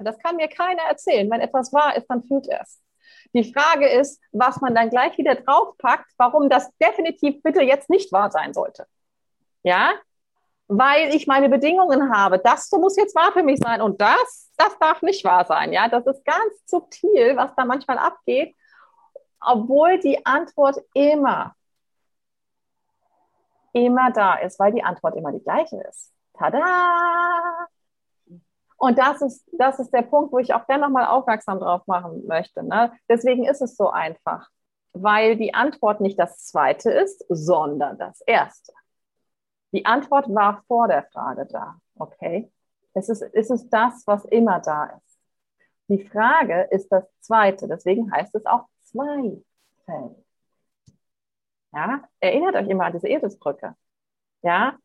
Zweifel. Das kann mir keiner erzählen. Wenn etwas wahr ist, dann fühlt er es. Die Frage ist, was man dann gleich wieder draufpackt, warum das definitiv bitte jetzt nicht wahr sein sollte. Ja? Weil ich meine Bedingungen habe. Das muss jetzt wahr für mich sein und das, das darf nicht wahr sein. Ja? Das ist ganz subtil, was da manchmal abgeht, obwohl die Antwort immer, immer da ist, weil die Antwort immer die gleiche ist. Tada! Und das ist, das ist der Punkt, wo ich auch gerne nochmal aufmerksam drauf machen möchte. Ne? Deswegen ist es so einfach, weil die Antwort nicht das zweite ist, sondern das erste. Die Antwort war vor der Frage da, okay? Es ist, es ist das, was immer da ist. Die Frage ist das zweite, deswegen heißt es auch Zweifel. Ja, erinnert euch immer an diese Eselsbrücke. Ja,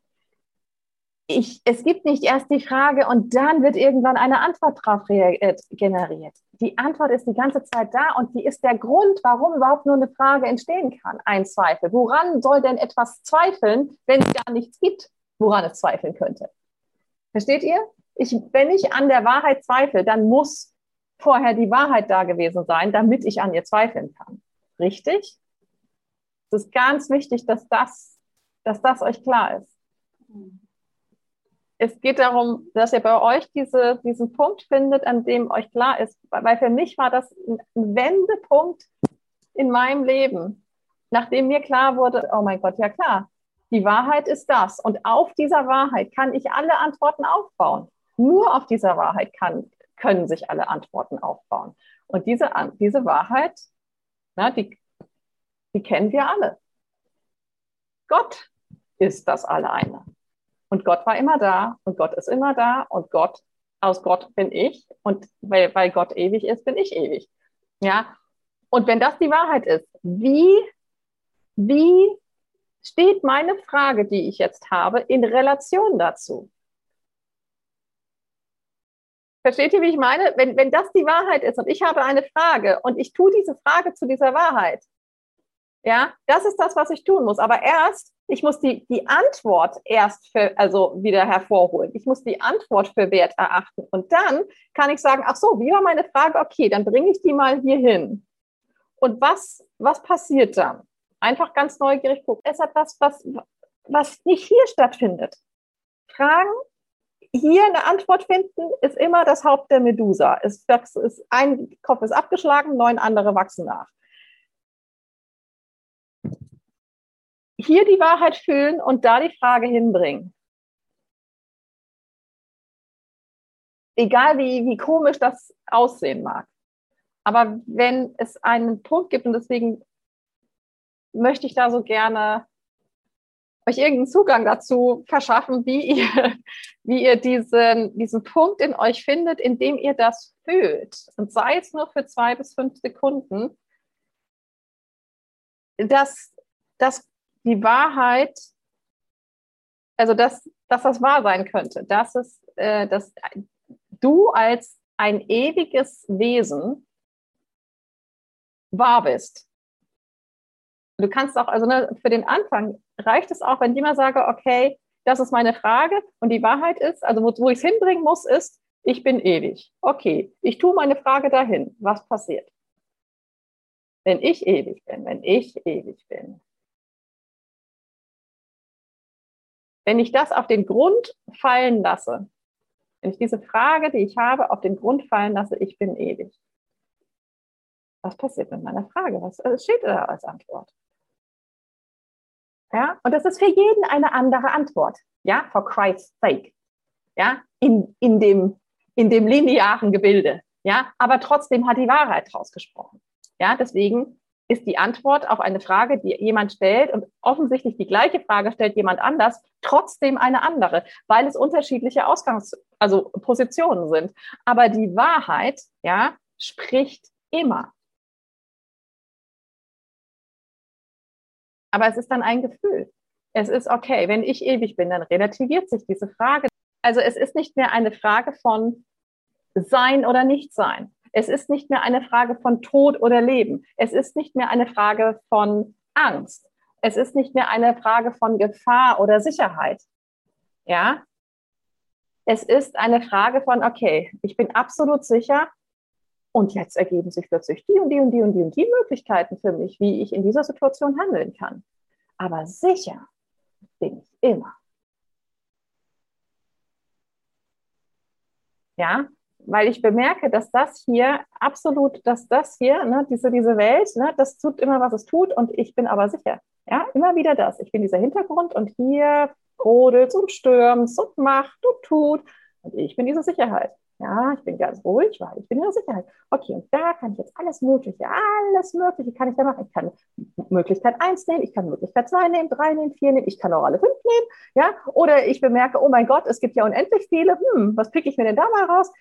ich, es gibt nicht erst die Frage und dann wird irgendwann eine Antwort darauf äh, generiert. Die Antwort ist die ganze Zeit da und die ist der Grund, warum überhaupt nur eine Frage entstehen kann. Ein Zweifel. Woran soll denn etwas zweifeln, wenn es gar nichts gibt, woran es zweifeln könnte? Versteht ihr? Ich, wenn ich an der Wahrheit zweifle, dann muss vorher die Wahrheit da gewesen sein, damit ich an ihr zweifeln kann. Richtig? Es ist ganz wichtig, dass das, dass das euch klar ist. Es geht darum, dass ihr bei euch diese, diesen Punkt findet, an dem euch klar ist, weil für mich war das ein Wendepunkt in meinem Leben, nachdem mir klar wurde, oh mein Gott, ja klar, die Wahrheit ist das. Und auf dieser Wahrheit kann ich alle Antworten aufbauen. Nur auf dieser Wahrheit kann, können sich alle Antworten aufbauen. Und diese, diese Wahrheit, na, die, die kennen wir alle. Gott ist das alleine. Und Gott war immer da und Gott ist immer da und Gott, aus Gott bin ich und weil, weil Gott ewig ist, bin ich ewig. Ja. Und wenn das die Wahrheit ist, wie, wie steht meine Frage, die ich jetzt habe, in Relation dazu? Versteht ihr, wie ich meine? Wenn, wenn das die Wahrheit ist und ich habe eine Frage und ich tue diese Frage zu dieser Wahrheit, ja, das ist das, was ich tun muss. Aber erst, ich muss die, die Antwort erst für, also wieder hervorholen. Ich muss die Antwort für wert erachten. Und dann kann ich sagen, ach so, wie war meine Frage? Okay, dann bringe ich die mal hier hin. Und was, was passiert dann? Einfach ganz neugierig gucken. Es hat das, was, was nicht hier stattfindet. Fragen, hier eine Antwort finden, ist immer das Haupt der Medusa. Es, ist, ein Kopf ist abgeschlagen, neun andere wachsen nach. Hier die Wahrheit fühlen und da die Frage hinbringen. Egal wie, wie komisch das aussehen mag. Aber wenn es einen Punkt gibt, und deswegen möchte ich da so gerne euch irgendeinen Zugang dazu verschaffen, wie ihr, wie ihr diesen, diesen Punkt in euch findet, in dem ihr das fühlt. Und sei es nur für zwei bis fünf Sekunden, dass, dass die Wahrheit, also dass, dass das wahr sein könnte, dass es, äh, dass du als ein ewiges Wesen wahr bist. Du kannst auch, also ne, für den Anfang reicht es auch, wenn ich immer sage, okay, das ist meine Frage und die Wahrheit ist, also wo, wo ich es hinbringen muss, ist, ich bin ewig. Okay, ich tue meine Frage dahin. Was passiert? Wenn ich ewig bin, wenn ich ewig bin, Wenn ich das auf den Grund fallen lasse, wenn ich diese Frage, die ich habe, auf den Grund fallen lasse, ich bin ewig. Was passiert mit meiner Frage? Was äh, steht da als Antwort? Ja, und das ist für jeden eine andere Antwort. Ja, for Christ's sake. Ja, in, in, dem, in dem linearen Gebilde. Ja, aber trotzdem hat die Wahrheit rausgesprochen. Ja, deswegen ist die Antwort auf eine Frage, die jemand stellt und offensichtlich die gleiche Frage stellt jemand anders, trotzdem eine andere, weil es unterschiedliche Ausgangs-, also Positionen sind. Aber die Wahrheit, ja, spricht immer. Aber es ist dann ein Gefühl. Es ist okay, wenn ich ewig bin, dann relativiert sich diese Frage. Also es ist nicht mehr eine Frage von sein oder nicht sein. Es ist nicht mehr eine Frage von Tod oder Leben. Es ist nicht mehr eine Frage von Angst. Es ist nicht mehr eine Frage von Gefahr oder Sicherheit. Ja? Es ist eine Frage von, okay, ich bin absolut sicher und jetzt ergeben sich plötzlich die und die und die und die und die Möglichkeiten für mich, wie ich in dieser Situation handeln kann. Aber sicher bin ich immer. Ja, weil ich bemerke, dass das hier absolut, dass das hier, ne, diese, diese Welt, ne, das tut immer, was es tut und ich bin aber sicher. Ja, immer wieder das. Ich bin dieser Hintergrund und hier brodelt und stürmt und macht und tut und ich bin diese Sicherheit. Ja, ich bin ganz ruhig, weil ich bin in der Sicherheit. Okay, und da kann ich jetzt alles Mögliche, alles Mögliche kann ich da machen. Ich kann Möglichkeit 1 nehmen, ich kann Möglichkeit 2 nehmen, 3 nehmen, 4 nehmen, ich kann auch alle 5 nehmen. Ja, oder ich bemerke, oh mein Gott, es gibt ja unendlich viele. Hm, was picke ich mir denn da mal raus?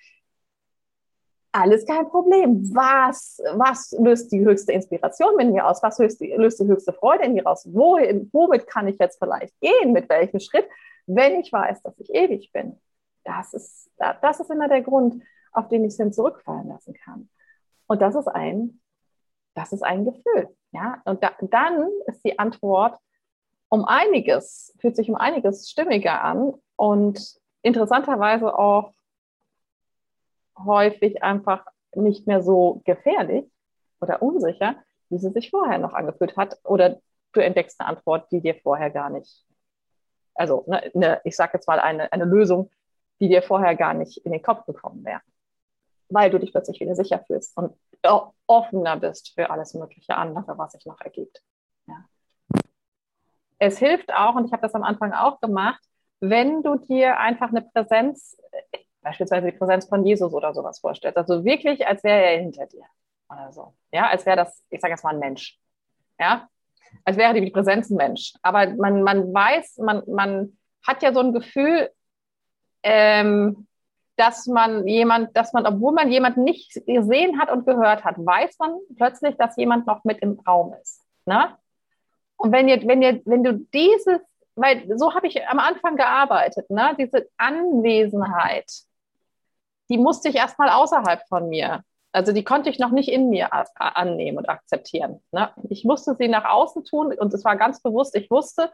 Alles kein Problem. Was, was löst die höchste Inspiration in mir aus? Was löst die, löst die höchste Freude in mir aus? Wohin, womit kann ich jetzt vielleicht gehen? Mit welchem Schritt? Wenn ich weiß, dass ich ewig bin das ist, das ist immer der Grund, auf den ich es zurückfallen lassen kann. Und das ist ein, das ist ein Gefühl. Ja? Und da, dann ist die Antwort um einiges, fühlt sich um einiges stimmiger an und interessanterweise auch häufig einfach nicht mehr so gefährlich oder unsicher, wie sie sich vorher noch angefühlt hat. Oder du entdeckst eine Antwort, die dir vorher gar nicht, also ne, ne, ich sage jetzt mal eine, eine Lösung, die dir vorher gar nicht in den Kopf gekommen wäre. Weil du dich plötzlich wieder sicher fühlst und offener bist für alles mögliche andere, was sich noch ergibt. Ja. Es hilft auch, und ich habe das am Anfang auch gemacht, wenn du dir einfach eine Präsenz, beispielsweise die Präsenz von Jesus oder sowas vorstellst, also wirklich, als wäre er hinter dir oder so. Ja, als wäre das, ich sage jetzt mal ein Mensch. Ja, als wäre die Präsenz ein Mensch. Aber man, man weiß, man, man hat ja so ein Gefühl, ähm, dass man jemand, dass man, obwohl man jemanden nicht gesehen hat und gehört hat, weiß man plötzlich, dass jemand noch mit im Raum ist. Ne? Und wenn ihr, wenn ihr, wenn du dieses, weil so habe ich am Anfang gearbeitet, ne? diese Anwesenheit, die musste ich erstmal außerhalb von mir. Also die konnte ich noch nicht in mir annehmen und akzeptieren. Ne? Ich musste sie nach außen tun und es war ganz bewusst, ich wusste,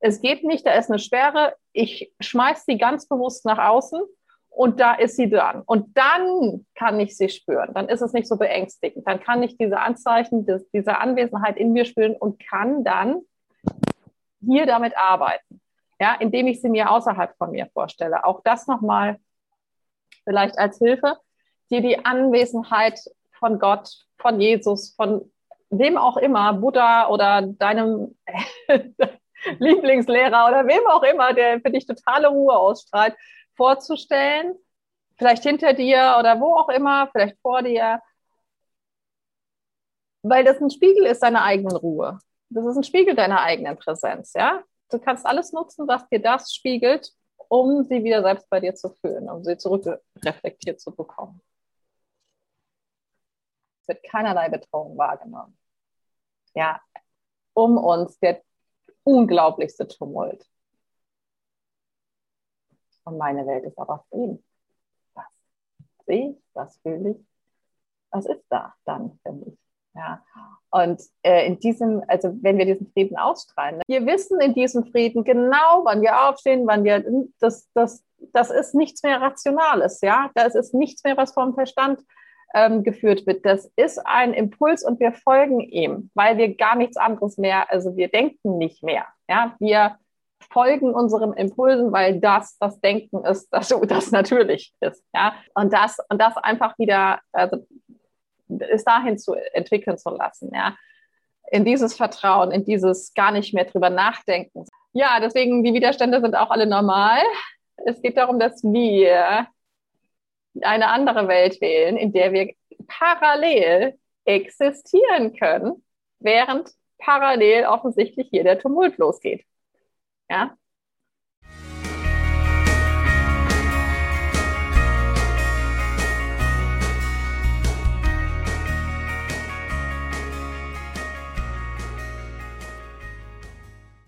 es geht nicht, da ist eine Sperre, ich schmeiß sie ganz bewusst nach außen und da ist sie dran. Und dann kann ich sie spüren. Dann ist es nicht so beängstigend. Dann kann ich diese Anzeichen des, dieser Anwesenheit in mir spüren und kann dann hier damit arbeiten. Ja, indem ich sie mir außerhalb von mir vorstelle. Auch das nochmal vielleicht als Hilfe, dir die Anwesenheit von Gott, von Jesus, von wem auch immer, Buddha oder deinem Lieblingslehrer oder wem auch immer, der für dich totale Ruhe ausstrahlt, vorzustellen. Vielleicht hinter dir oder wo auch immer, vielleicht vor dir. Weil das ein Spiegel ist deiner eigenen Ruhe. Das ist ein Spiegel deiner eigenen Präsenz, ja? Du kannst alles nutzen, was dir das spiegelt, um sie wieder selbst bei dir zu fühlen, um sie zurückreflektiert zu bekommen. Es wird keinerlei Bedrohung wahrgenommen. Ja, um uns der unglaublichste Tumult. Und meine Welt ist aber Frieden. Was sehe ich? Was fühle ich? Was ist da dann für mich? Ja. Und äh, in diesem, also wenn wir diesen Frieden ausstrahlen, ne, wir wissen in diesem Frieden genau, wann wir aufstehen, wann wir, das, das, das ist nichts mehr Rationales, ja. Das ist nichts mehr, was vom Verstand ähm, geführt wird. Das ist ein Impuls und wir folgen ihm, weil wir gar nichts anderes mehr, also wir denken nicht mehr. Ja, wir folgen unserem Impulsen, weil das das Denken ist, das, das natürlich ist. Ja, und das und das einfach wieder also, ist dahin zu entwickeln zu lassen. Ja, in dieses Vertrauen, in dieses gar nicht mehr drüber nachdenken. Ja, deswegen die Widerstände sind auch alle normal. Es geht darum, dass wir eine andere Welt wählen, in der wir parallel existieren können, während parallel offensichtlich hier der Tumult losgeht. Ja?